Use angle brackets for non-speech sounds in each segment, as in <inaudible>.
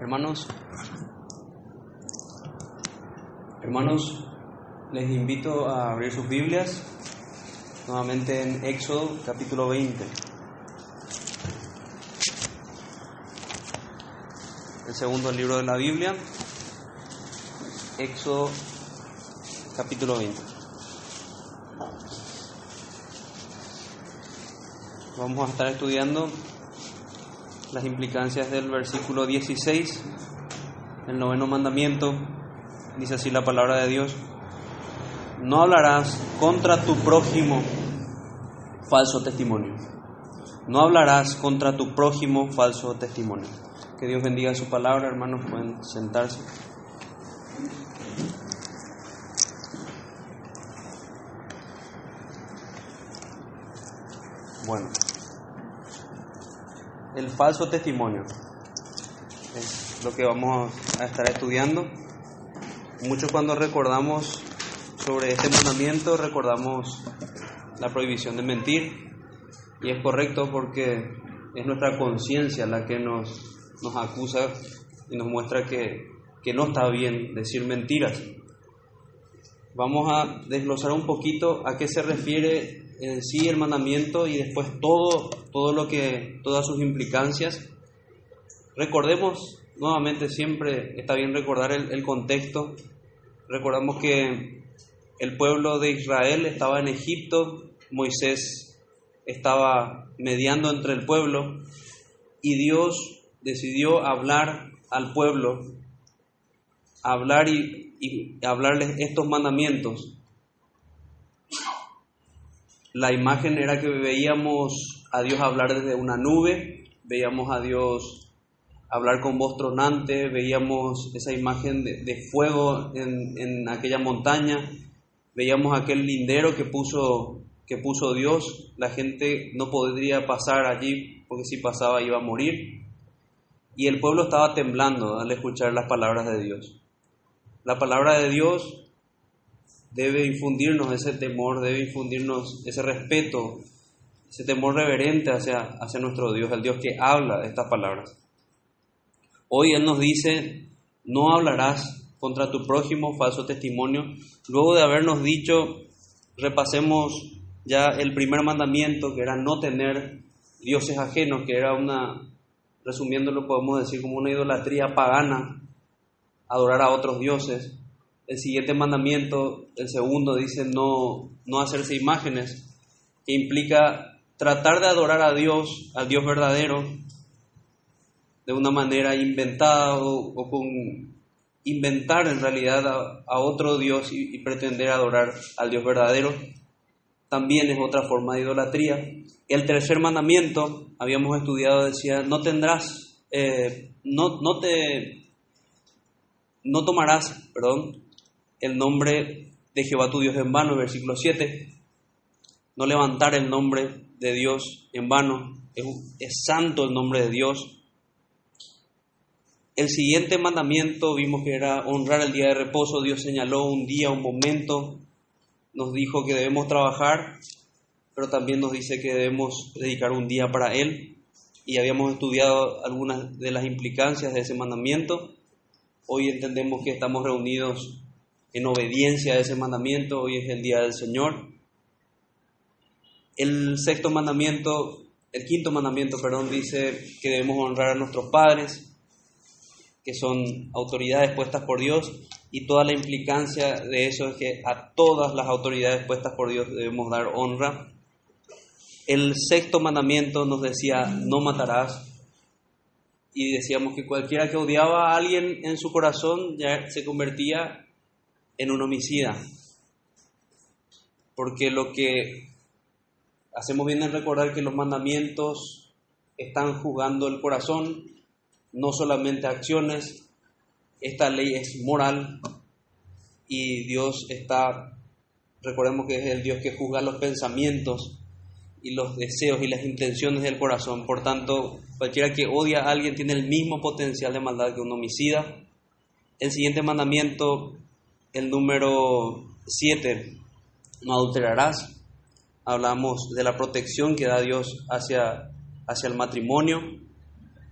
Hermanos, hermanos, les invito a abrir sus Biblias nuevamente en Éxodo capítulo 20. El segundo libro de la Biblia, Éxodo capítulo 20. Vamos a estar estudiando las implicancias del versículo 16, el noveno mandamiento, dice así la palabra de Dios, no hablarás contra tu prójimo falso testimonio. No hablarás contra tu prójimo falso testimonio. Que Dios bendiga su palabra, hermanos, pueden sentarse. Bueno, el falso testimonio es lo que vamos a estar estudiando. Muchos cuando recordamos sobre este mandamiento recordamos la prohibición de mentir y es correcto porque es nuestra conciencia la que nos, nos acusa y nos muestra que, que no está bien decir mentiras. Vamos a desglosar un poquito a qué se refiere en sí el mandamiento y después todo, todo lo que, todas sus implicancias. Recordemos nuevamente siempre, está bien recordar el, contexto. Recordamos que el pueblo de Israel estaba en Egipto, Moisés estaba mediando entre el pueblo y Dios decidió hablar al pueblo, hablar y hablarles estos mandamientos. La imagen era que veíamos a Dios hablar desde una nube, veíamos a Dios hablar con voz tronante, veíamos esa imagen de, fuego en, en aquella montaña, veíamos aquel lindero que puso, que puso Dios, la gente no podría pasar allí porque si pasaba iba a morir. Y el pueblo estaba temblando al escuchar las palabras de Dios. La palabra de Dios debe infundirnos ese temor, debe infundirnos ese respeto, ese temor reverente hacia, hacia nuestro Dios, el Dios que habla estas palabras. Hoy Él nos dice, no hablarás contra tu prójimo falso testimonio. Luego de habernos dicho, repasemos ya el primer mandamiento, que era no tener dioses ajenos, que era una, resumiéndolo podemos decir como una idolatría pagana, adorar a otros dioses. El siguiente mandamiento, el segundo, dice no, no hacerse imágenes, que implica tratar de adorar a Dios, al Dios verdadero, de una manera inventada o, con inventar en realidad a, otro Dios y, y, pretender adorar al Dios verdadero, también es otra forma de idolatría. El tercer mandamiento, habíamos estudiado, decía, no tendrás, eh, no, no te, no tomarás, perdón, el nombre de Jehová tu Dios en vano, versículo 7, no levantar el nombre de Dios en vano, es, es santo el nombre de Dios, el siguiente mandamiento vimos que era honrar el día de reposo. Dios señaló un día, un momento. Nos dijo que debemos trabajar, pero también nos dice que debemos dedicar un día para Él. Y habíamos estudiado algunas de las implicancias de ese mandamiento. Hoy entendemos que estamos reunidos en obediencia a ese mandamiento. Hoy es el día del Señor. El sexto mandamiento, el quinto mandamiento, perdón, dice que debemos honrar a nuestros padres que son autoridades puestas por Dios y toda la implicancia de eso es que a todas las autoridades puestas por Dios debemos dar honra. El sexto mandamiento nos decía, no matarás. Y decíamos que cualquiera que odiaba a alguien en su corazón ya se convertía en un homicida. Porque lo que hacemos bien es recordar que los mandamientos están jugando el corazón no solamente acciones, esta ley es moral y Dios está, recordemos que es el Dios que juzga los pensamientos y los deseos y las intenciones del corazón. Por tanto, cualquiera que odia a alguien tiene el mismo potencial de maldad que un homicida. El siguiente mandamiento, el número 7, no adulterarás. Hablamos de la protección que da Dios hacia, hacia el matrimonio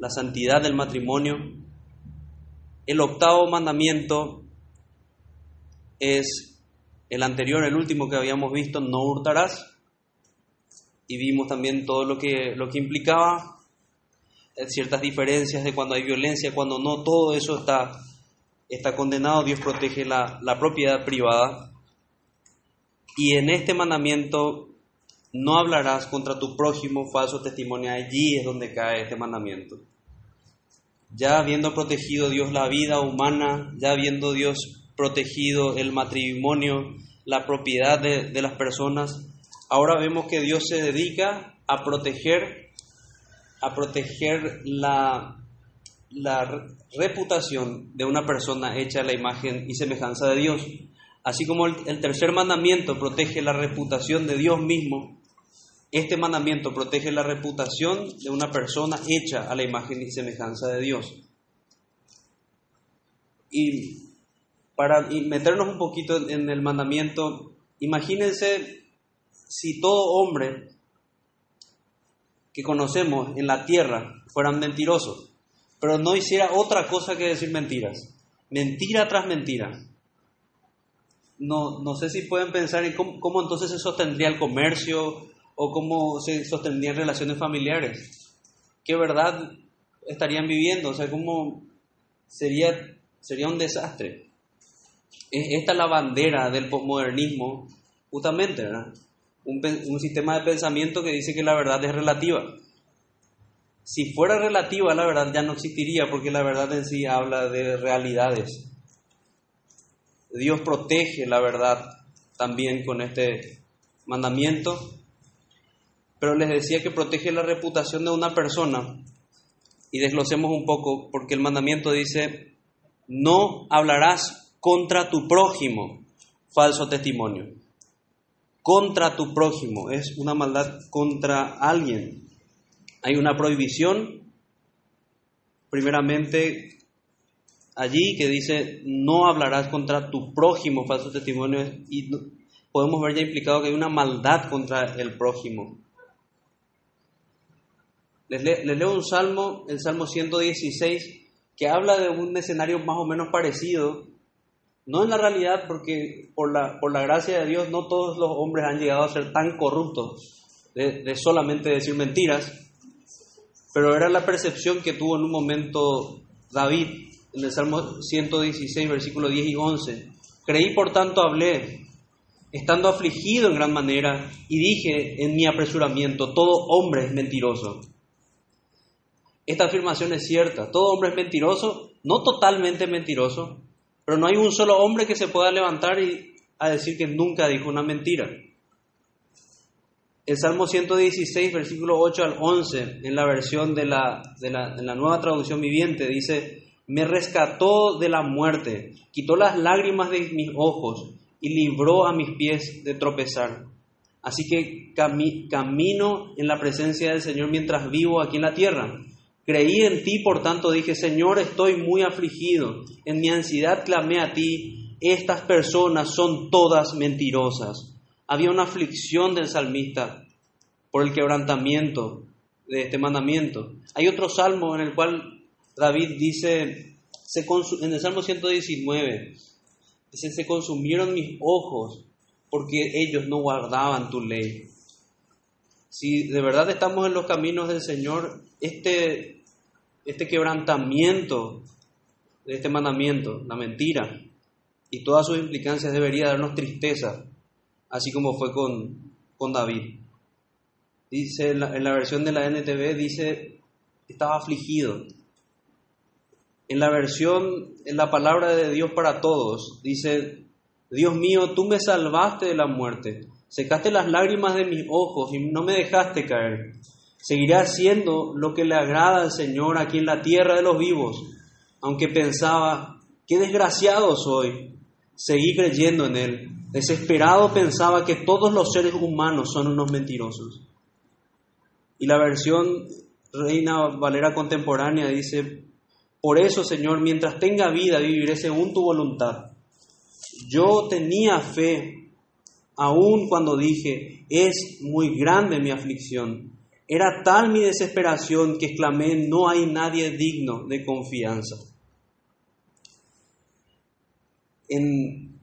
la santidad del matrimonio. El octavo mandamiento es el anterior, el último que habíamos visto, no hurtarás. Y vimos también todo lo que, lo que implicaba, eh, ciertas diferencias de cuando hay violencia, cuando no, todo eso está, está condenado. Dios protege la, la propiedad privada. Y en este mandamiento no hablarás contra tu prójimo falso testimonio. Allí es donde cae este mandamiento. Ya habiendo protegido Dios la vida humana, ya habiendo Dios protegido el matrimonio, la propiedad de, las personas, ahora vemos que Dios se dedica a proteger, a proteger la, la reputación de una persona hecha a la imagen y semejanza de Dios. Así como el, tercer mandamiento protege la reputación de Dios mismo, este mandamiento protege la reputación de una persona hecha a la imagen y semejanza de Dios. Y para meternos un poquito en el mandamiento, imagínense si todo hombre que conocemos en la tierra fueran mentirosos, pero no hiciera otra cosa que decir mentiras, mentira tras mentira no, no sé si pueden pensar en cómo, entonces se sostendría el comercio o cómo se sostendrían relaciones familiares. ¿Qué verdad estarían viviendo? O sea, cómo sería, sería un desastre. Esta es la bandera del posmodernismo, justamente, ¿verdad? Un, un sistema de pensamiento que dice que la verdad es relativa. Si fuera relativa, la verdad ya no existiría, porque la verdad en sí habla de realidades. Dios protege la verdad también con este mandamiento, pero les decía que protege la reputación de una persona. Y desglosemos un poco, porque el mandamiento dice, no hablarás contra tu prójimo, falso testimonio. Contra tu prójimo, es una maldad contra alguien. Hay una prohibición, primeramente allí que dice, no hablarás contra tu prójimo, falso testimonio, y podemos ver ya implicado que hay una maldad contra el prójimo. Les, leo un salmo, el Salmo 116, que habla de un escenario más o menos parecido, no en la realidad, porque por la, por la gracia de Dios no todos los hombres han llegado a ser tan corruptos de solamente decir mentiras, pero era la percepción que tuvo en un momento David en el Salmo 116, versículo 10 y 11. Creí, por tanto, hablé, estando afligido en gran manera, y dije en mi apresuramiento, todo hombre es mentiroso. Esta afirmación es cierta, todo hombre es mentiroso, no totalmente mentiroso, pero no hay un solo hombre que se pueda levantar y a decir que nunca dijo una mentira. El Salmo 116, versículo 8 al 11, en la versión de la, de la, de la nueva traducción viviente, dice, me rescató de la muerte, quitó las lágrimas de mis ojos y libró a mis pies de tropezar. Así que camino en la presencia del Señor mientras vivo aquí en la tierra. Creí en ti, por tanto dije, Señor, estoy muy afligido. En mi ansiedad clamé a ti, estas personas son todas mentirosas. Había una aflicción del salmista por el quebrantamiento de este mandamiento. Hay otro salmo en el cual David dice se en el Salmo 119, dice, se consumieron mis ojos porque ellos no guardaban tu ley. Si de verdad estamos en los caminos del Señor, este, este quebrantamiento de este mandamiento, la mentira y todas sus implicancias debería darnos tristeza, así como fue con, con David. Dice en la, versión de la NTV, dice, estaba afligido, en la versión, en la palabra de Dios para todos, dice, Dios mío, tú me salvaste de la muerte, secaste las lágrimas de mis ojos y no me dejaste caer. Seguiré haciendo lo que le agrada al Señor aquí en la tierra de los vivos, aunque pensaba, qué desgraciado soy. Seguí creyendo en Él. Desesperado pensaba que todos los seres humanos son unos mentirosos. Y la versión Reina Valera contemporánea dice, por eso, Señor, mientras tenga vida, viviré según tu voluntad. Yo tenía fe, aun cuando dije, es muy grande mi aflicción. Era tal mi desesperación que exclamé, no hay nadie digno de confianza. En,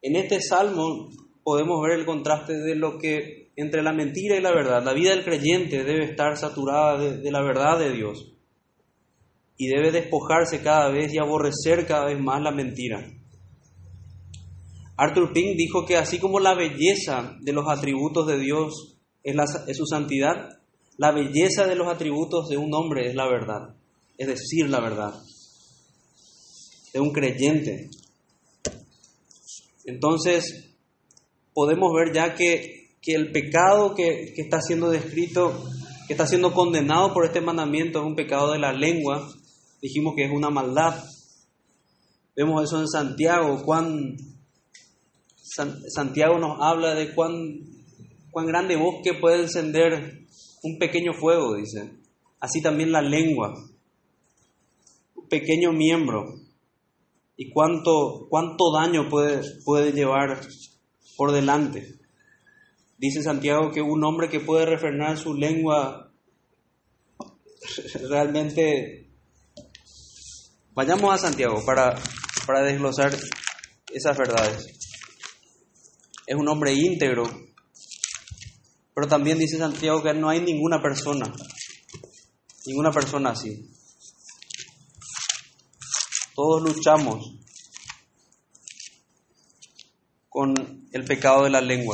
este salmo podemos ver el contraste de lo que entre la mentira y la verdad. La vida del creyente debe estar saturada de, la verdad de Dios y debe despojarse cada vez y aborrecer cada vez más la mentira. Arthur Pink dijo que así como la belleza de los atributos de Dios es, su santidad, la belleza de los atributos de un hombre es la verdad, es decir, la verdad, de un creyente. Entonces, podemos ver ya que, que el pecado que, que está siendo descrito, que está siendo condenado por este mandamiento, es un pecado de la lengua, dijimos que es una maldad. Vemos eso en Santiago, cuán Santiago nos habla de cuán, cuán grande bosque puede encender un pequeño fuego, dice. Así también la lengua, un pequeño miembro, y cuánto, cuánto daño puede, puede llevar por delante. Dice Santiago que un hombre que puede refrenar su lengua <laughs> realmente... Vayamos a Santiago para, para desglosar esas verdades es un hombre íntegro. Pero también dice Santiago que no hay ninguna persona, ninguna persona así. Todos luchamos con el pecado de la lengua.